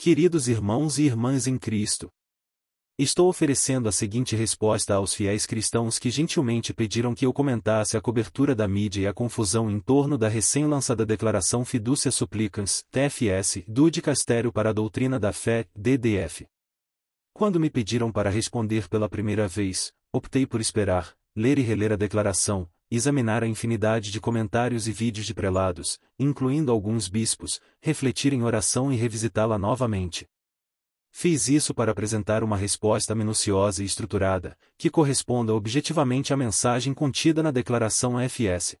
Queridos irmãos e irmãs em Cristo, Estou oferecendo a seguinte resposta aos fiéis cristãos que gentilmente pediram que eu comentasse a cobertura da mídia e a confusão em torno da recém-lançada Declaração Fiducia Supplicans, TFS, do Dicastério para a Doutrina da Fé, DDF. Quando me pediram para responder pela primeira vez, optei por esperar, ler e reler a declaração, examinar a infinidade de comentários e vídeos de prelados, incluindo alguns bispos, refletir em oração e revisitá-la novamente. Fiz isso para apresentar uma resposta minuciosa e estruturada, que corresponda objetivamente à mensagem contida na declaração FS.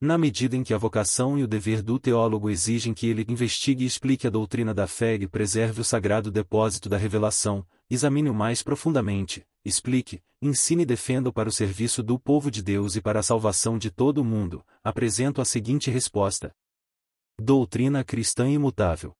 Na medida em que a vocação e o dever do teólogo exigem que ele investigue e explique a doutrina da fé e preserve o sagrado depósito da revelação, examine-o mais profundamente, explique, ensine e defenda-o para o serviço do povo de Deus e para a salvação de todo o mundo, apresento a seguinte resposta. Doutrina cristã imutável.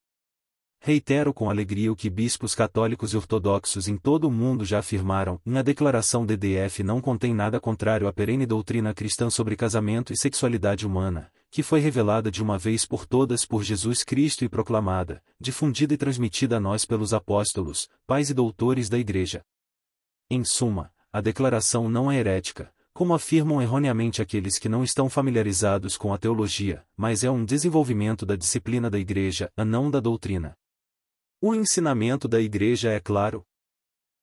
Reitero com alegria o que bispos católicos e ortodoxos em todo o mundo já afirmaram, a declaração DDF não contém nada contrário à perene doutrina cristã sobre casamento e sexualidade humana, que foi revelada de uma vez por todas por Jesus Cristo e proclamada, difundida e transmitida a nós pelos apóstolos, pais e doutores da Igreja. Em suma, a declaração não é herética, como afirmam erroneamente aqueles que não estão familiarizados com a teologia, mas é um desenvolvimento da disciplina da Igreja, a não da doutrina. O ensinamento da Igreja é claro.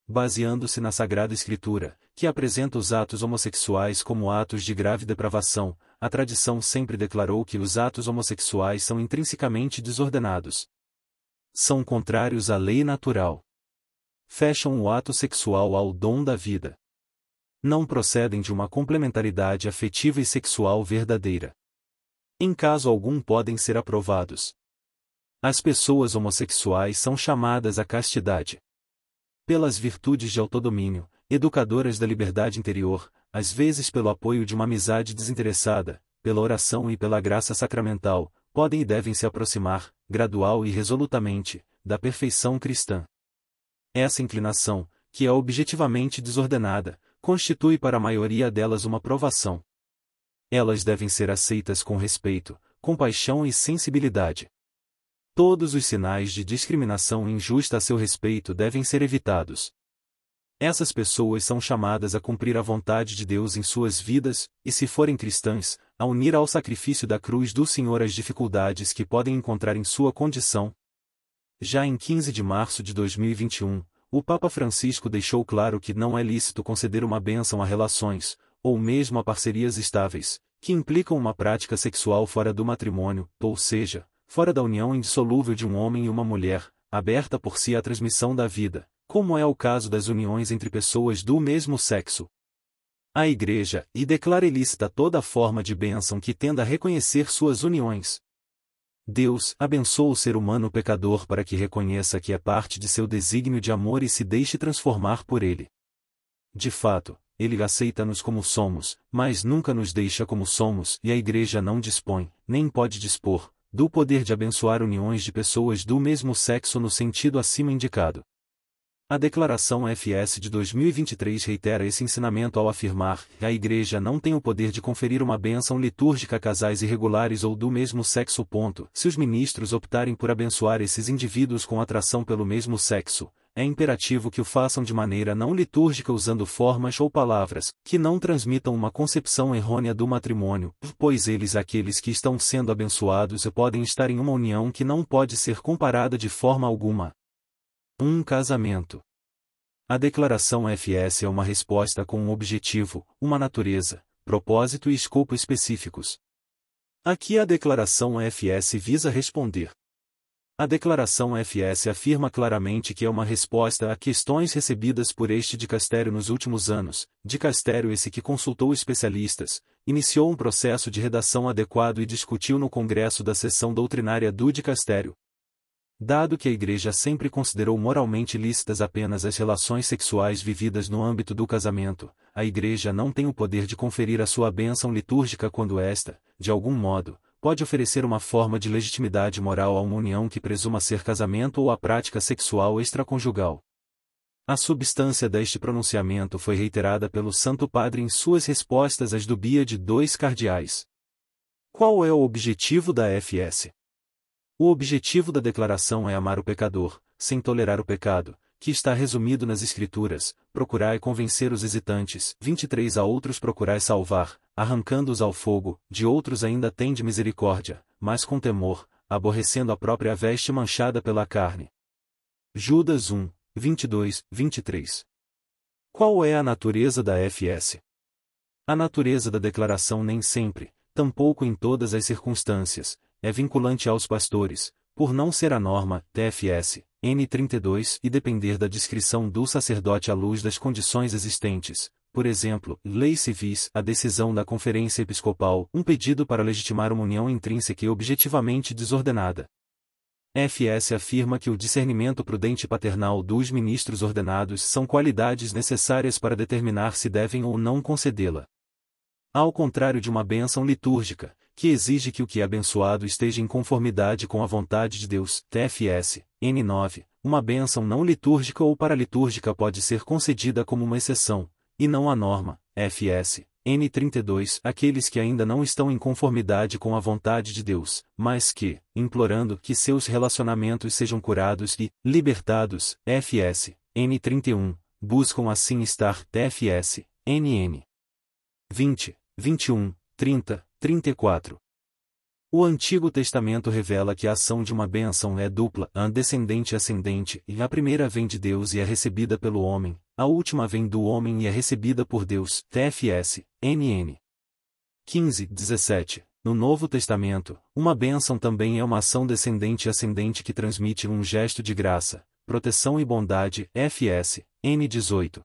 Baseando-se na Sagrada Escritura, que apresenta os atos homossexuais como atos de grave depravação, a tradição sempre declarou que os atos homossexuais são intrinsecamente desordenados. São contrários à lei natural. Fecham o ato sexual ao dom da vida. Não procedem de uma complementaridade afetiva e sexual verdadeira. Em caso algum podem ser aprovados. As pessoas homossexuais são chamadas à castidade. Pelas virtudes de autodomínio, educadoras da liberdade interior, às vezes pelo apoio de uma amizade desinteressada, pela oração e pela graça sacramental, podem e devem se aproximar, gradual e resolutamente, da perfeição cristã. Essa inclinação, que é objetivamente desordenada, constitui para a maioria delas uma provação. Elas devem ser aceitas com respeito, compaixão e sensibilidade. Todos os sinais de discriminação injusta a seu respeito devem ser evitados. Essas pessoas são chamadas a cumprir a vontade de Deus em suas vidas, e se forem cristãs, a unir ao sacrifício da cruz do Senhor as dificuldades que podem encontrar em sua condição. Já em 15 de março de 2021, o Papa Francisco deixou claro que não é lícito conceder uma bênção a relações, ou mesmo a parcerias estáveis, que implicam uma prática sexual fora do matrimônio, ou seja, fora da união indissolúvel de um homem e uma mulher, aberta por si à transmissão da vida, como é o caso das uniões entre pessoas do mesmo sexo. A Igreja, e declara ilícita toda forma de bênção que tenda a reconhecer suas uniões. Deus abençoa o ser humano pecador para que reconheça que é parte de seu desígnio de amor e se deixe transformar por ele. De fato, ele aceita-nos como somos, mas nunca nos deixa como somos, e a Igreja não dispõe, nem pode dispor, do poder de abençoar uniões de pessoas do mesmo sexo no sentido acima indicado. A Declaração FS de 2023 reitera esse ensinamento ao afirmar que a Igreja não tem o poder de conferir uma bênção litúrgica a casais irregulares ou do mesmo sexo. Ponto. Se os ministros optarem por abençoar esses indivíduos com atração pelo mesmo sexo, é imperativo que o façam de maneira não litúrgica usando formas ou palavras que não transmitam uma concepção errônea do matrimônio, pois eles aqueles que estão sendo abençoados podem estar em uma união que não pode ser comparada de forma alguma. Um casamento. A declaração FS é uma resposta com um objetivo, uma natureza, propósito e escopo específicos. Aqui a declaração FS visa responder a declaração FS afirma claramente que é uma resposta a questões recebidas por este dicastério nos últimos anos, dicastério esse que consultou especialistas, iniciou um processo de redação adequado e discutiu no Congresso da Sessão Doutrinária do dicastério. Dado que a Igreja sempre considerou moralmente lícitas apenas as relações sexuais vividas no âmbito do casamento, a Igreja não tem o poder de conferir a sua bênção litúrgica quando esta, de algum modo, pode oferecer uma forma de legitimidade moral a uma união que presuma ser casamento ou a prática sexual extraconjugal. A substância deste pronunciamento foi reiterada pelo Santo Padre em suas respostas às dúbias de dois cardeais. Qual é o objetivo da FS? O objetivo da declaração é amar o pecador, sem tolerar o pecado, que está resumido nas Escrituras, procurai convencer os hesitantes, 23 a outros procurai salvar, arrancando-os ao fogo, de outros ainda tende misericórdia, mas com temor, aborrecendo a própria veste manchada pela carne. Judas 1, 22, 23 Qual é a natureza da FS? A natureza da declaração nem sempre, tampouco em todas as circunstâncias, é vinculante aos pastores, por não ser a norma, TFS, N32 e depender da discrição do sacerdote à luz das condições existentes, por exemplo, leis civis, a decisão da Conferência Episcopal, um pedido para legitimar uma união intrínseca e objetivamente desordenada. FS afirma que o discernimento prudente paternal dos ministros ordenados são qualidades necessárias para determinar se devem ou não concedê-la. Ao contrário de uma bênção litúrgica, que exige que o que é abençoado esteja em conformidade com a vontade de Deus, TFS, N9, uma bênção não litúrgica ou paralitúrgica pode ser concedida como uma exceção, e não a norma, FS, N32, aqueles que ainda não estão em conformidade com a vontade de Deus, mas que, implorando que seus relacionamentos sejam curados e libertados, FS, N31, buscam assim estar, TFS, NN. 20, 21, 30, 34. O Antigo Testamento revela que a ação de uma bênção é dupla, a descendente e ascendente, e a primeira vem de Deus e é recebida pelo homem, a última vem do homem e é recebida por Deus. TFS, NN. 15, 17. No Novo Testamento, uma bênção também é uma ação descendente e ascendente que transmite um gesto de graça, proteção e bondade. FS, N18.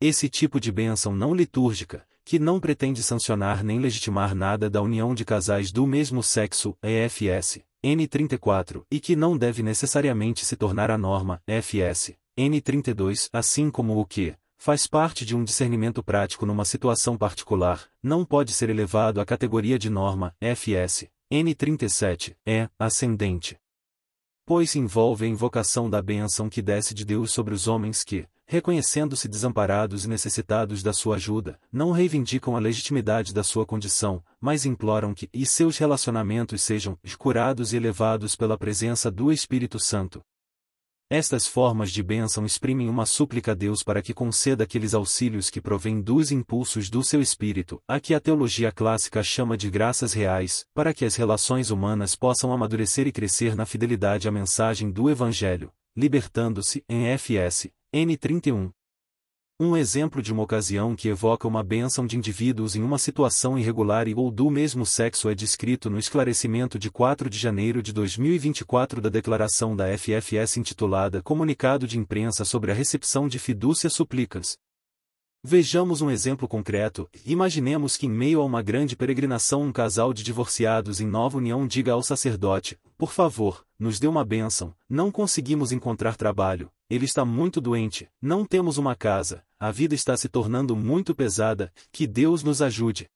Esse tipo de bênção não litúrgica, que não pretende sancionar nem legitimar nada da união de casais do mesmo sexo, EFS, N34, e que não deve necessariamente se tornar a norma, FS, N32, assim como o que, faz parte de um discernimento prático numa situação particular, não pode ser elevado à categoria de norma, FS, N37, é, ascendente. Pois envolve a invocação da bênção que desce de Deus sobre os homens que, reconhecendo-se desamparados e necessitados da sua ajuda, não reivindicam a legitimidade da sua condição, mas imploram que e seus relacionamentos sejam curados e elevados pela presença do Espírito Santo. Estas formas de bênção exprimem uma súplica a Deus para que conceda aqueles auxílios que provêm dos impulsos do seu espírito, a que a teologia clássica chama de graças reais, para que as relações humanas possam amadurecer e crescer na fidelidade à mensagem do Evangelho, libertando-se, em FS, N31. Um exemplo de uma ocasião que evoca uma bênção de indivíduos em uma situação irregular e ou do mesmo sexo é descrito no esclarecimento de 4 de janeiro de 2024 da declaração da FFS intitulada Comunicado de Imprensa sobre a Recepção de Fidúcia Súplicas, Vejamos um exemplo concreto. Imaginemos que em meio a uma grande peregrinação um casal de divorciados em nova união diga ao sacerdote: Por favor, nos dê uma bênção. Não conseguimos encontrar trabalho. Ele está muito doente. Não temos uma casa. A vida está se tornando muito pesada. Que Deus nos ajude.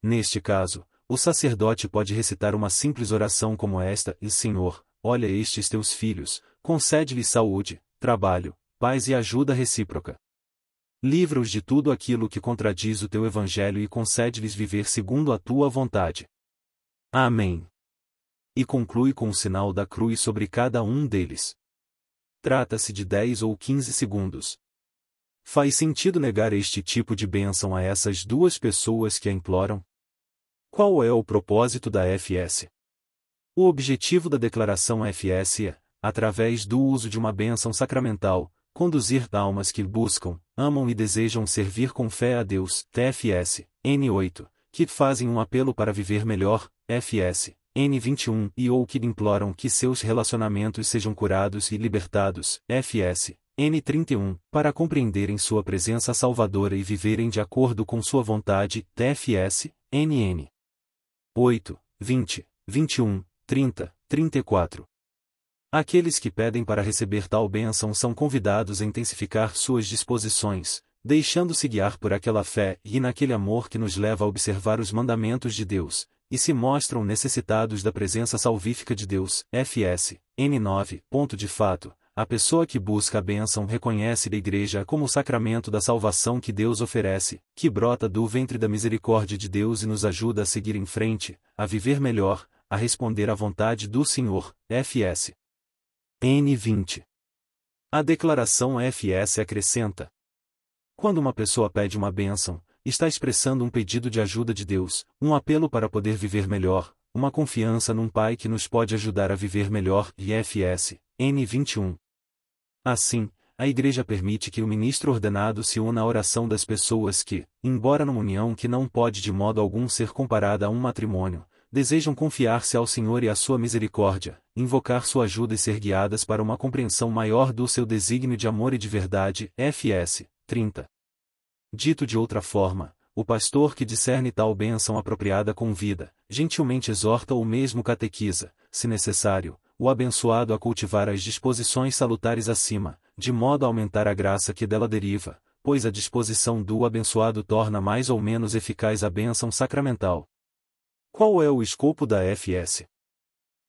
Neste caso, o sacerdote pode recitar uma simples oração como esta: E Senhor, olha estes teus filhos, concede-lhes saúde, trabalho, paz e ajuda recíproca. Livra-os de tudo aquilo que contradiz o teu evangelho e concede-lhes viver segundo a tua vontade. Amém. E conclui com o sinal da cruz sobre cada um deles. Trata-se de 10 ou 15 segundos. Faz sentido negar este tipo de bênção a essas duas pessoas que a imploram? Qual é o propósito da FS? O objetivo da declaração FS é, através do uso de uma bênção sacramental, conduzir almas que buscam, amam e desejam servir com fé a Deus, TFS, N8, que fazem um apelo para viver melhor, FS, N21 e ou que imploram que seus relacionamentos sejam curados e libertados, FS, N31, para compreenderem sua presença salvadora e viverem de acordo com sua vontade, TFS, NN. 8, 20, 21, 30, 34. Aqueles que pedem para receber tal bênção são convidados a intensificar suas disposições, deixando-se guiar por aquela fé e naquele amor que nos leva a observar os mandamentos de Deus, e se mostram necessitados da presença salvífica de Deus. FS, N9. Ponto de fato, a pessoa que busca a bênção reconhece a Igreja como o sacramento da salvação que Deus oferece, que brota do ventre da misericórdia de Deus e nos ajuda a seguir em frente, a viver melhor, a responder à vontade do Senhor, FS. N20. A declaração FS acrescenta. Quando uma pessoa pede uma bênção, está expressando um pedido de ajuda de Deus, um apelo para poder viver melhor, uma confiança num Pai que nos pode ajudar a viver melhor, IFS, N21. Assim, a Igreja permite que o ministro ordenado se una à oração das pessoas que, embora numa união que não pode de modo algum ser comparada a um matrimônio, desejam confiar-se ao Senhor e à sua misericórdia, invocar sua ajuda e ser guiadas para uma compreensão maior do seu desígnio de amor e de verdade, FS, 30. Dito de outra forma, o pastor que discerne tal bênção apropriada convida, gentilmente exorta ou mesmo catequiza, se necessário, o abençoado a cultivar as disposições salutares acima, de modo a aumentar a graça que dela deriva, pois a disposição do abençoado torna mais ou menos eficaz a bênção sacramental. Qual é o escopo da FS?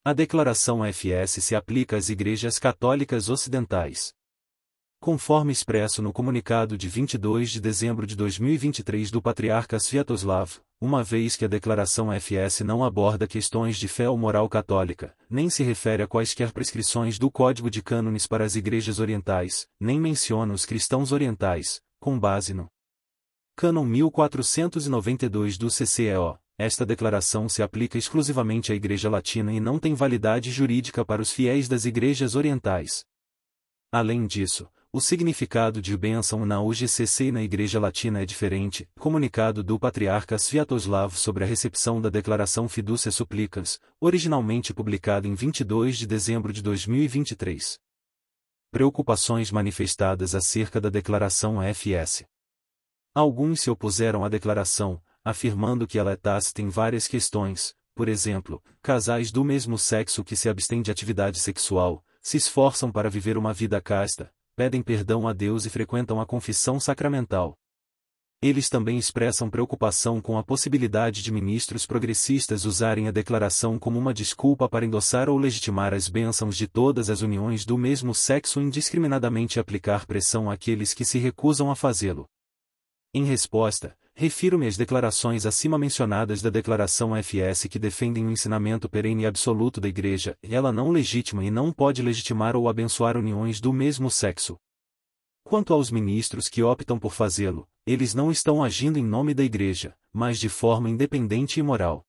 A declaração FS se aplica às igrejas católicas ocidentais conforme expresso no comunicado de 22 de dezembro de 2023 do Patriarca Sviatoslav, uma vez que a declaração FS não aborda questões de fé ou moral católica, nem se refere a quaisquer prescrições do Código de Cânones para as igrejas orientais, nem menciona os cristãos orientais, com base no Cânon 1492 do CCEO. Esta declaração se aplica exclusivamente à Igreja Latina e não tem validade jurídica para os fiéis das igrejas orientais. Além disso, o significado de bênção na UGCC e na Igreja Latina é diferente. Comunicado do Patriarca Sviatoslav sobre a recepção da Declaração Fidúcia Suplicas, originalmente publicado em 22 de dezembro de 2023. Preocupações manifestadas acerca da Declaração FS. Alguns se opuseram à declaração, afirmando que ela é tácita em várias questões, por exemplo, casais do mesmo sexo que se abstêm de atividade sexual, se esforçam para viver uma vida casta, pedem perdão a Deus e frequentam a confissão sacramental. Eles também expressam preocupação com a possibilidade de ministros progressistas usarem a declaração como uma desculpa para endossar ou legitimar as bênçãos de todas as uniões do mesmo sexo indiscriminadamente aplicar pressão àqueles que se recusam a fazê-lo. Em resposta, refiro-me às declarações acima mencionadas da Declaração FS que defendem o ensinamento perene e absoluto da Igreja, ela não legitima e não pode legitimar ou abençoar uniões do mesmo sexo. Quanto aos ministros que optam por fazê-lo, eles não estão agindo em nome da Igreja, mas de forma independente e moral.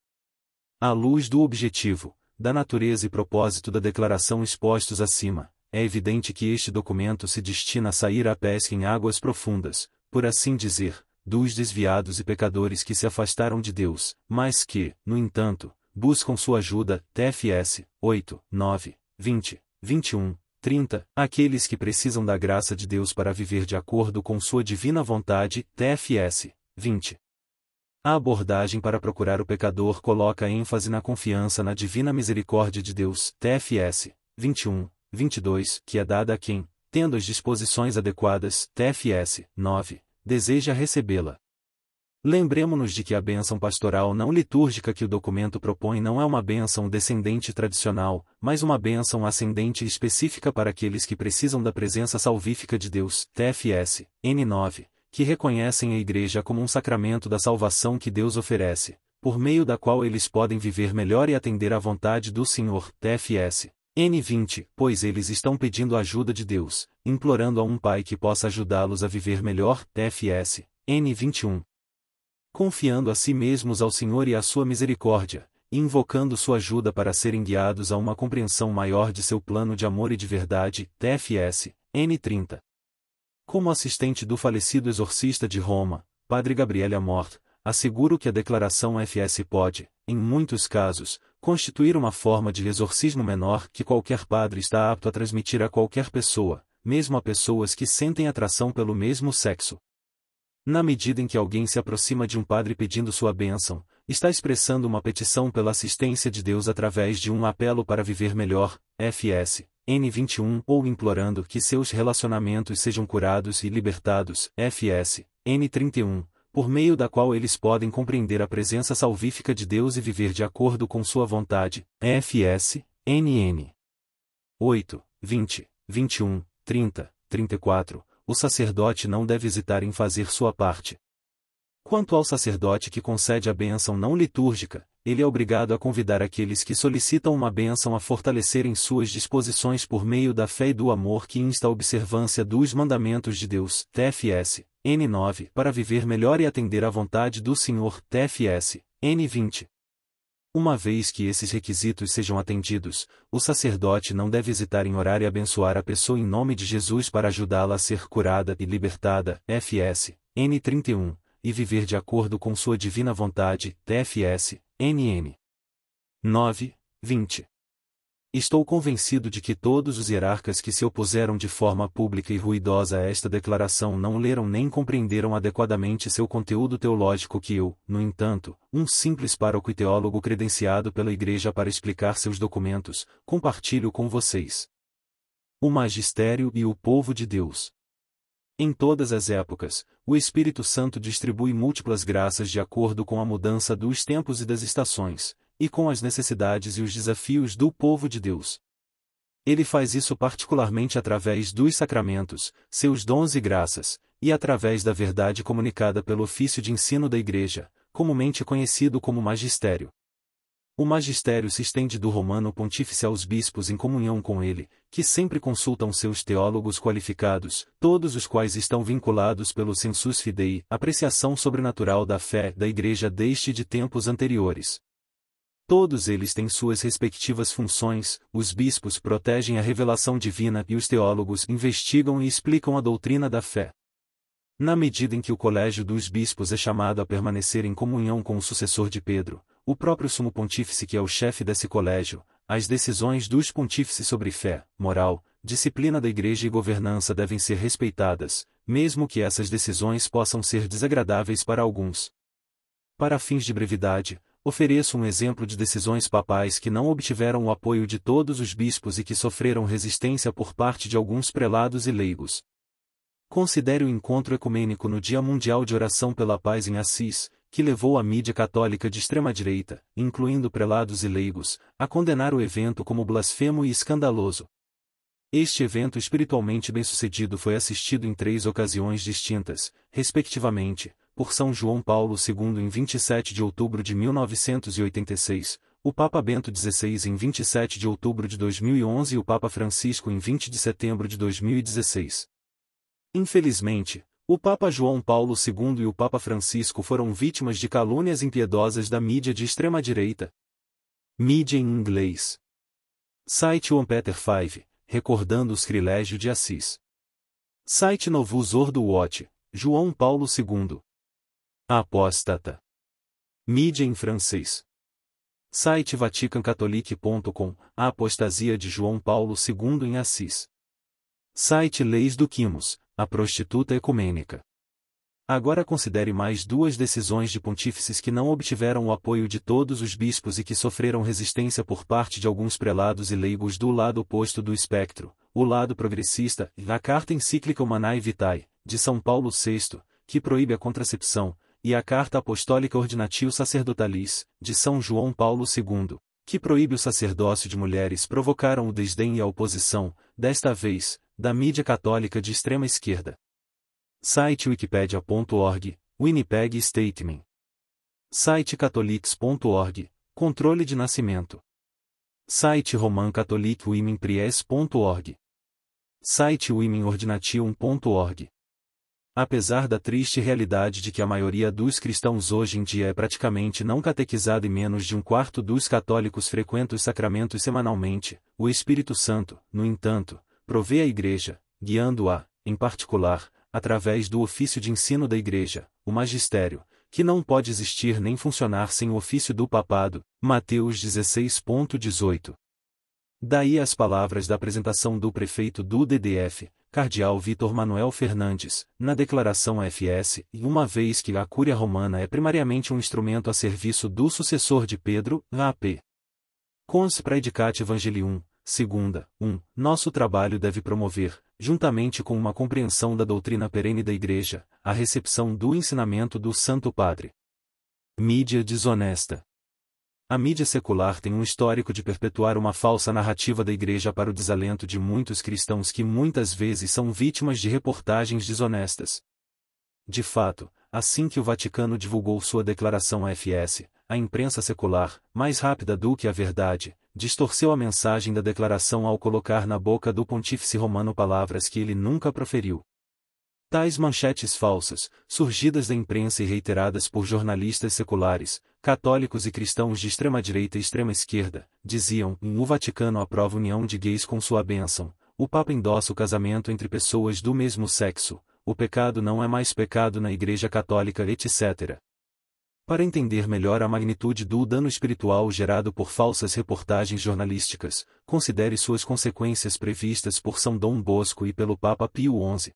À luz do objetivo, da natureza e propósito da declaração expostos acima, é evidente que este documento se destina a sair à pesca em águas profundas, por assim dizer, dos desviados e pecadores que se afastaram de Deus, mas que, no entanto, buscam sua ajuda, TFS, 8, 9, 20, 21, 30, aqueles que precisam da graça de Deus para viver de acordo com sua divina vontade, TFS, 20. A abordagem para procurar o pecador coloca ênfase na confiança na divina misericórdia de Deus, TFS, 21, 22, que é dada a quem, tendo as disposições adequadas, TFS, 9, deseja recebê-la. Lembremos-nos de que a bênção pastoral não litúrgica que o documento propõe não é uma bênção descendente tradicional, mas uma bênção ascendente específica para aqueles que precisam da presença salvífica de Deus, TFS, N9, que reconhecem a Igreja como um sacramento da salvação que Deus oferece, por meio da qual eles podem viver melhor e atender à vontade do Senhor, TFS, N20, pois eles estão pedindo ajuda de Deus, implorando a um Pai que possa ajudá-los a viver melhor, TFS, N21. Confiando a si mesmos ao Senhor e à sua misericórdia, e invocando sua ajuda para serem guiados a uma compreensão maior de seu plano de amor e de verdade, TFS, N30. Como assistente do falecido exorcista de Roma, Padre Gabriele Amort, asseguro que a declaração FS pode, em muitos casos, constituir uma forma de exorcismo menor que qualquer padre está apto a transmitir a qualquer pessoa, mesmo a pessoas que sentem atração pelo mesmo sexo. Na medida em que alguém se aproxima de um padre pedindo sua bênção, está expressando uma petição pela assistência de Deus através de um apelo para viver melhor, FS, N21, ou implorando que seus relacionamentos sejam curados e libertados, FS, N31, por meio da qual eles podem compreender a presença salvífica de Deus e viver de acordo com sua vontade. FS, NN. 8, 20, 21, 30, 34. O sacerdote não deve hesitar em fazer sua parte. Quanto ao sacerdote que concede a bênção não litúrgica, ele é obrigado a convidar aqueles que solicitam uma bênção a fortalecerem suas disposições por meio da fé e do amor que insta a observância dos mandamentos de Deus, TFS, N9, para viver melhor e atender à vontade do Senhor, TFS, N20. Uma vez que esses requisitos sejam atendidos, o sacerdote não deve hesitar em orar e abençoar a pessoa em nome de Jesus para ajudá-la a ser curada e libertada, FS, N31, e viver de acordo com sua divina vontade, TFS, NN. 9, 20. Estou convencido de que todos os hierarcas que se opuseram de forma pública e ruidosa a esta declaração não leram nem compreenderam adequadamente seu conteúdo teológico que eu, no entanto, um simples pároco e teólogo credenciado pela Igreja para explicar seus documentos, compartilho com vocês. O Magistério e o Povo de Deus. Em todas as épocas, o Espírito Santo distribui múltiplas graças de acordo com a mudança dos tempos e das estações, e com as necessidades e os desafios do povo de Deus. Ele faz isso particularmente através dos sacramentos, seus dons e graças, e através da verdade comunicada pelo ofício de ensino da Igreja, comumente conhecido como magistério. O magistério se estende do romano pontífice aos bispos em comunhão com ele, que sempre consultam seus teólogos qualificados, todos os quais estão vinculados pelo sensus fidei, apreciação sobrenatural da fé da Igreja desde de tempos anteriores. Todos eles têm suas respectivas funções, os bispos protegem a revelação divina e os teólogos investigam e explicam a doutrina da fé. Na medida em que o colégio dos bispos é chamado a permanecer em comunhão com o sucessor de Pedro, o próprio sumo pontífice que é o chefe desse colégio, as decisões dos pontífices sobre fé, moral, disciplina da igreja e governança devem ser respeitadas, mesmo que essas decisões possam ser desagradáveis para alguns. Para fins de brevidade, ofereço um exemplo de decisões papais que não obtiveram o apoio de todos os bispos e que sofreram resistência por parte de alguns prelados e leigos. Considere o encontro ecumênico no Dia Mundial de Oração pela Paz em Assis, que levou a mídia católica de extrema-direita, incluindo prelados e leigos, a condenar o evento como blasfemo e escandaloso. Este evento espiritualmente bem-sucedido foi assistido em três ocasiões distintas, respectivamente, por São João Paulo II em 27 de outubro de 1986, o Papa Bento XVI em 27 de outubro de 2011 e o Papa Francisco em 20 de setembro de 2016. Infelizmente, o Papa João Paulo II e o Papa Francisco foram vítimas de calúnias impiedosas da mídia de extrema-direita. Mídia em inglês. Site One Peter 5, recordando o sacrilégio de Assis. Site Novus Ordo Watch, João Paulo II. Apóstata. Mídia em francês. Site vaticancatholique.com, A apostasia de João Paulo II em Assis. Site Leis do Quimos, a prostituta ecumênica. Agora considere mais duas decisões de pontífices que não obtiveram o apoio de todos os bispos e que sofreram resistência por parte de alguns prelados e leigos do lado oposto do espectro, o lado progressista, a Carta Encíclica Humanae Vitae, de São Paulo VI, que proíbe a contracepção, e a Carta Apostólica Ordinatio Sacerdotalis, de São João Paulo II, que proíbe o sacerdócio de mulheres provocaram o desdém e a oposição, desta vez, da mídia católica de extrema esquerda. Site wikipedia.org, Winnipeg Statement. Site catholics.org, Controle de nascimento. Site Roman Catholic Women Pries.org. Site womenordination.org. Apesar da triste realidade de que a maioria dos cristãos hoje em dia é praticamente não catequizada e menos de um quarto dos católicos frequenta os sacramentos semanalmente, o Espírito Santo, no entanto, provê a Igreja, guiando-a, em particular, através do ofício de ensino da Igreja, o magistério, que não pode existir nem funcionar sem o ofício do papado, Mateus 16.18. Daí as palavras da apresentação do prefeito do DDF, Cardeal Vitor Manuel Fernandes, na declaração FS, e uma vez que a Cúria Romana é primariamente um instrumento a serviço do sucessor de Pedro, AP. Cons Praedicat Evangelium, segunda, 1. Um, nosso trabalho deve promover, juntamente com uma compreensão da doutrina perene da Igreja, a recepção do ensinamento do Santo Padre. Mídia desonesta. A mídia secular tem um histórico de perpetuar uma falsa narrativa da Igreja para o desalento de muitos cristãos que muitas vezes são vítimas de reportagens desonestas. De fato, assim que o Vaticano divulgou sua declaração FS, a imprensa secular, mais rápida do que a verdade, distorceu a mensagem da declaração ao colocar na boca do pontífice romano palavras que ele nunca proferiu. Tais manchetes falsas, surgidas da imprensa e reiteradas por jornalistas seculares, católicos e cristãos de extrema-direita e extrema-esquerda, diziam: o Vaticano aprova união de gays com sua bênção, o Papa endossa o casamento entre pessoas do mesmo sexo, o pecado não é mais pecado na Igreja Católica, etc. Para entender melhor a magnitude do dano espiritual gerado por falsas reportagens jornalísticas, considere suas consequências previstas por São Dom Bosco e pelo Papa Pio XI.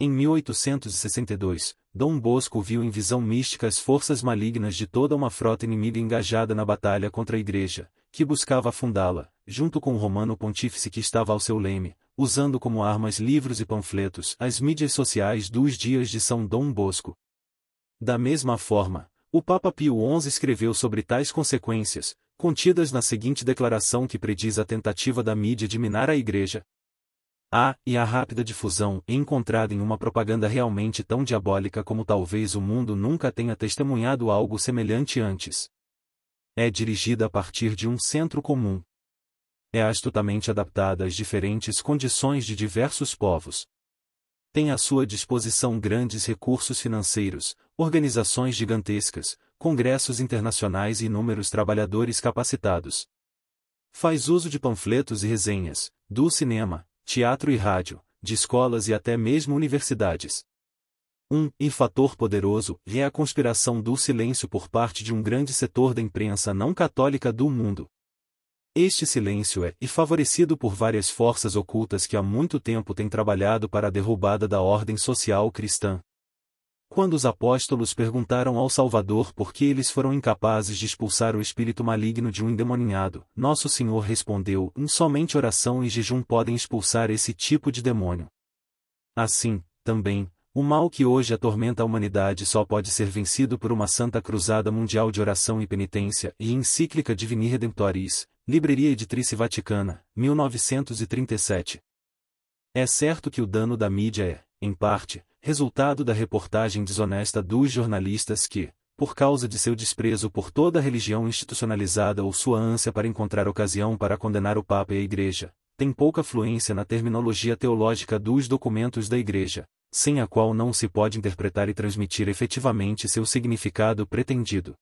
Em 1862, Dom Bosco viu em visão mística as forças malignas de toda uma frota inimiga engajada na batalha contra a Igreja, que buscava afundá-la, junto com o romano pontífice que estava ao seu leme, usando como armas livros e panfletos as mídias sociais dos dias de São Dom Bosco. Da mesma forma, o Papa Pio XI escreveu sobre tais consequências, contidas na seguinte declaração que prediz a tentativa da mídia de minar a Igreja, a, e a rápida difusão encontrada em uma propaganda realmente tão diabólica como talvez o mundo nunca tenha testemunhado algo semelhante antes. É dirigida a partir de um centro comum. É astutamente adaptada às diferentes condições de diversos povos. Tem à sua disposição grandes recursos financeiros, organizações gigantescas, congressos internacionais e inúmeros trabalhadores capacitados. Faz uso de panfletos e resenhas, do cinema, teatro e rádio, de escolas e até mesmo universidades. Um e fator poderoso é a conspiração do silêncio por parte de um grande setor da imprensa não católica do mundo. Este silêncio é e favorecido por várias forças ocultas que há muito tempo têm trabalhado para a derrubada da ordem social cristã. Quando os apóstolos perguntaram ao Salvador por que eles foram incapazes de expulsar o espírito maligno de um endemoninhado, Nosso Senhor respondeu: somente oração e jejum podem expulsar esse tipo de demônio. Assim, também, o mal que hoje atormenta a humanidade só pode ser vencido por uma santa cruzada mundial de oração e penitência e encíclica Divini Redemptoris, Livraria Editrice Vaticana, 1937. É certo que o dano da mídia é, em parte, resultado da reportagem desonesta dos jornalistas que, por causa de seu desprezo por toda a religião institucionalizada ou sua ânsia para encontrar ocasião para condenar o Papa e a Igreja, tem pouca fluência na terminologia teológica dos documentos da Igreja, sem a qual não se pode interpretar e transmitir efetivamente seu significado pretendido.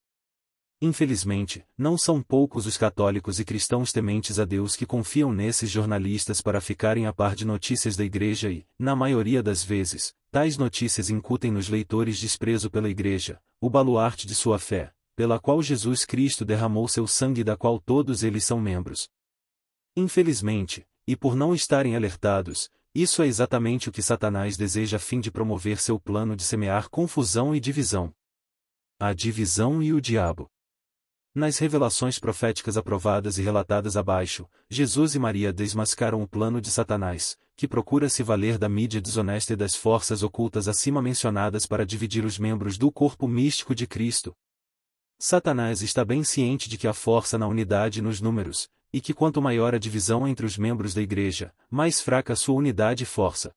Infelizmente, não são poucos os católicos e cristãos tementes a Deus que confiam nesses jornalistas para ficarem a par de notícias da Igreja e, na maioria das vezes, tais notícias incutem nos leitores desprezo pela Igreja, o baluarte de sua fé, pela qual Jesus Cristo derramou seu sangue e da qual todos eles são membros. Infelizmente, e por não estarem alertados, isso é exatamente o que Satanás deseja a fim de promover seu plano de semear confusão e divisão. A divisão e o diabo. Nas revelações proféticas aprovadas e relatadas abaixo, Jesus e Maria desmascaram o plano de Satanás, que procura se valer da mídia desonesta e das forças ocultas acima mencionadas para dividir os membros do corpo místico de Cristo. Satanás está bem ciente de que há força na unidade e nos números, e que quanto maior a divisão entre os membros da Igreja, mais fraca sua unidade e força.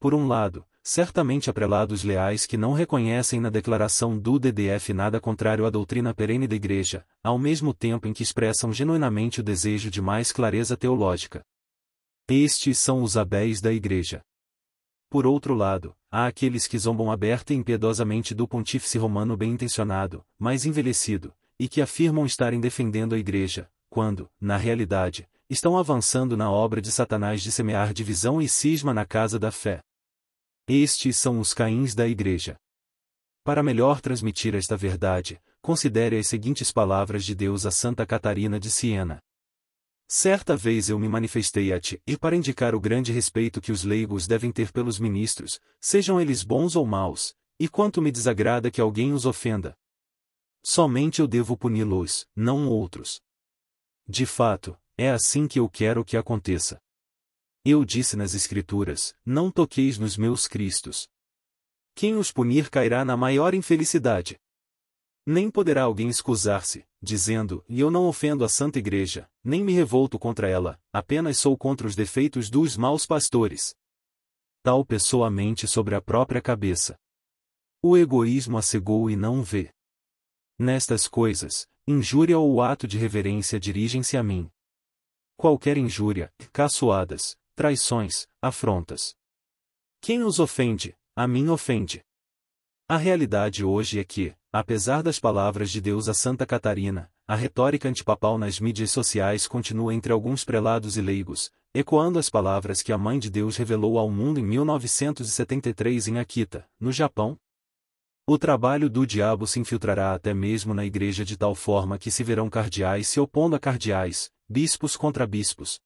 Por um lado, certamente há prelados leais que não reconhecem na declaração do DDF nada contrário à doutrina perene da Igreja, ao mesmo tempo em que expressam genuinamente o desejo de mais clareza teológica. Estes são os abéis da Igreja. Por outro lado, há aqueles que zombam aberta e impiedosamente do pontífice romano bem-intencionado, mas envelhecido, e que afirmam estarem defendendo a Igreja, quando, na realidade, estão avançando na obra de Satanás de semear divisão e cisma na casa da fé. Estes são os caíns da Igreja. Para melhor transmitir esta verdade, considere as seguintes palavras de Deus a Santa Catarina de Siena. Certa vez eu me manifestei a ti, e para indicar o grande respeito que os leigos devem ter pelos ministros, sejam eles bons ou maus, e quanto me desagrada que alguém os ofenda. Somente eu devo puni-los, não outros. De fato, é assim que eu quero que aconteça. Eu disse nas Escrituras: Não toqueis nos meus cristos. Quem os punir cairá na maior infelicidade. Nem poderá alguém excusar-se, dizendo: E eu não ofendo a Santa Igreja, nem me revolto contra ela, apenas sou contra os defeitos dos maus pastores. Tal pessoa mente sobre a própria cabeça. O egoísmo a cegou e não vê. Nestas coisas, injúria ou ato de reverência dirigem-se a mim. Qualquer injúria, caçoadas, traições, afrontas. Quem os ofende, a mim ofende. A realidade hoje é que, apesar das palavras de Deus a Santa Catarina, a retórica antipapal nas mídias sociais continua entre alguns prelados e leigos, ecoando as palavras que a Mãe de Deus revelou ao mundo em 1973 em Akita, no Japão. O trabalho do diabo se infiltrará até mesmo na igreja de tal forma que se verão cardeais se opondo a cardeais, bispos contra bispos.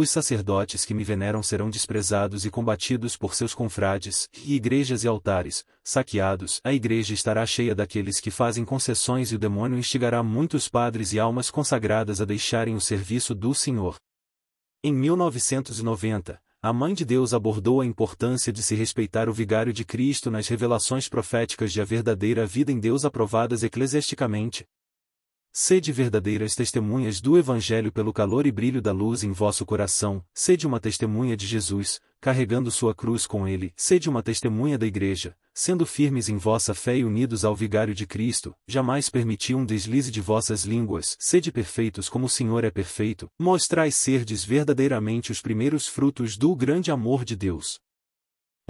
Os sacerdotes que me veneram serão desprezados e combatidos por seus confrades, e igrejas e altares, saqueados, a igreja estará cheia daqueles que fazem concessões e o demônio instigará muitos padres e almas consagradas a deixarem o serviço do Senhor. Em 1990, a Mãe de Deus abordou a importância de se respeitar o vigário de Cristo nas revelações proféticas de a verdadeira vida em Deus aprovadas eclesiasticamente. Sede verdadeiras testemunhas do Evangelho pelo calor e brilho da luz em vosso coração, sede uma testemunha de Jesus, carregando sua cruz com ele, sede uma testemunha da Igreja, sendo firmes em vossa fé e unidos ao vigário de Cristo, jamais permiti um deslize de vossas línguas, sede perfeitos como o Senhor é perfeito, mostrai serdes verdadeiramente os primeiros frutos do grande amor de Deus.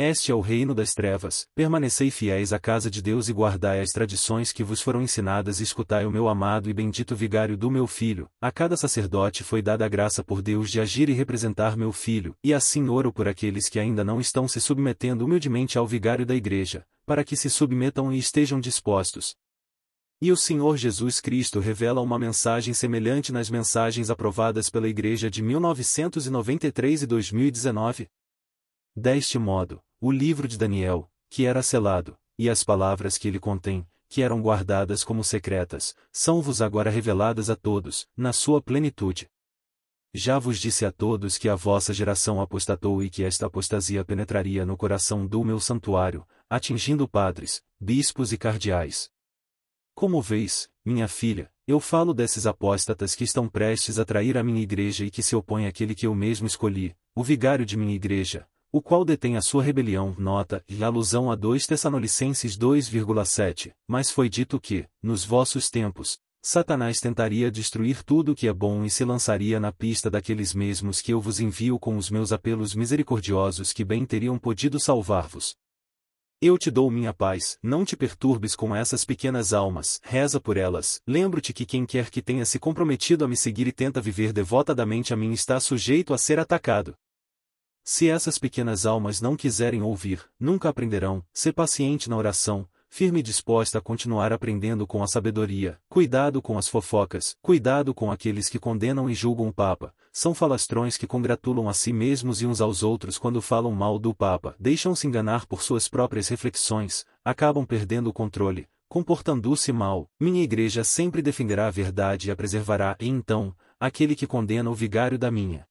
Este é o reino das trevas, permanecei fiéis à casa de Deus e guardai as tradições que vos foram ensinadas e escutai o meu amado e bendito vigário do meu filho. A cada sacerdote foi dada a graça por Deus de agir e representar meu filho, e assim oro por aqueles que ainda não estão se submetendo humildemente ao vigário da igreja, para que se submetam e estejam dispostos. E o Senhor Jesus Cristo revela uma mensagem semelhante nas mensagens aprovadas pela Igreja de 1993 e 2019. Deste modo, o livro de Daniel, que era selado, e as palavras que ele contém, que eram guardadas como secretas, são-vos agora reveladas a todos, na sua plenitude. Já vos disse a todos que a vossa geração apostatou e que esta apostasia penetraria no coração do meu santuário, atingindo padres, bispos e cardeais. Como vês, minha filha, eu falo desses apóstatas que estão prestes a trair a minha igreja e que se opõem àquele que eu mesmo escolhi, o vigário de minha igreja, o qual detém a sua rebelião, nota, e alusão a 2 Tessalonicenses 2,7, mas foi dito que, nos vossos tempos, Satanás tentaria destruir tudo o que é bom e se lançaria na pista daqueles mesmos que eu vos envio com os meus apelos misericordiosos que bem teriam podido salvar-vos. Eu te dou minha paz, não te perturbes com essas pequenas almas, reza por elas, lembro-te que quem quer que tenha se comprometido a me seguir e tenta viver devotadamente a mim está sujeito a ser atacado. Se essas pequenas almas não quiserem ouvir, nunca aprenderão, ser paciente na oração, firme e disposta a continuar aprendendo com a sabedoria, cuidado com as fofocas, cuidado com aqueles que condenam e julgam o Papa, são falastrões que congratulam a si mesmos e uns aos outros quando falam mal do Papa, deixam-se enganar por suas próprias reflexões, acabam perdendo o controle, comportando-se mal, minha igreja sempre defenderá a verdade e a preservará, e então, aquele que condena o vigário da minha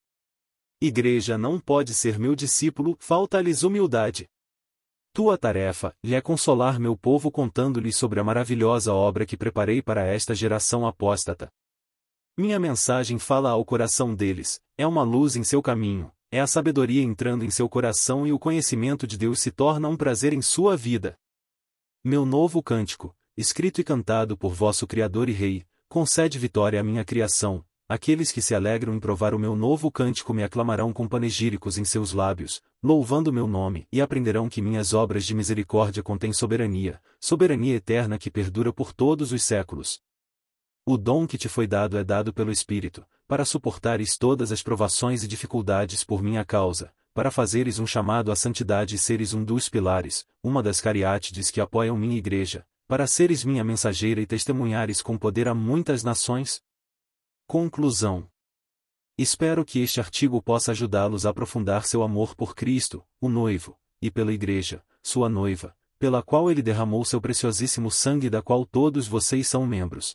Igreja não pode ser meu discípulo, falta-lhes humildade. Tua tarefa lhe é consolar meu povo contando-lhes sobre a maravilhosa obra que preparei para esta geração apóstata. Minha mensagem fala ao coração deles, é uma luz em seu caminho, é a sabedoria entrando em seu coração e o conhecimento de Deus se torna um prazer em sua vida. Meu novo cântico, escrito e cantado por vosso Criador e Rei, concede vitória à minha criação, Aqueles que se alegram em provar o meu novo cântico me aclamarão com panegíricos em seus lábios, louvando meu nome, e aprenderão que minhas obras de misericórdia contêm soberania, soberania eterna que perdura por todos os séculos. O dom que te foi dado é dado pelo Espírito, para suportares todas as provações e dificuldades por minha causa, para fazeres um chamado à santidade e seres um dos pilares, uma das cariátides que apoiam minha igreja, para seres minha mensageira e testemunhares com poder a muitas nações, Conclusão. Espero que este artigo possa ajudá-los a aprofundar seu amor por Cristo, o noivo, e pela Igreja, sua noiva, pela qual ele derramou seu preciosíssimo sangue da qual todos vocês são membros.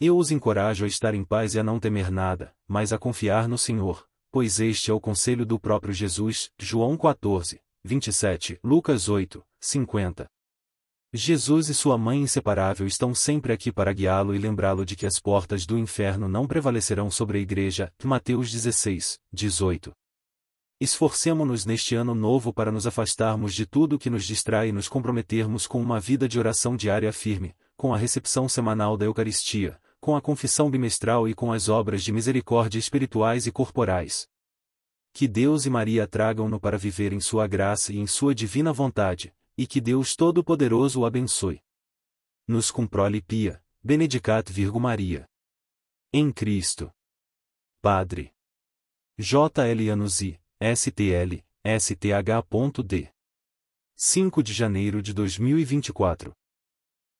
Eu os encorajo a estar em paz e a não temer nada, mas a confiar no Senhor, pois este é o conselho do próprio Jesus, João 14, 27, Lucas 8, 50. Jesus e sua mãe inseparável estão sempre aqui para guiá-lo e lembrá-lo de que as portas do inferno não prevalecerão sobre a igreja. Mateus 16, 18. Esforcemo-nos neste ano novo para nos afastarmos de tudo que nos distrai e nos comprometermos com uma vida de oração diária firme, com a recepção semanal da Eucaristia, com a confissão bimestral e com as obras de misericórdia espirituais e corporais. Que Deus e Maria tragam-no para viver em sua graça e em sua divina vontade, e que Deus Todo-Poderoso o abençoe. Nos comprole pia, benedicat Virgo Maria. Em Cristo. Padre. J. L. Anuzi, STL, STH.D. 5 de janeiro de 2024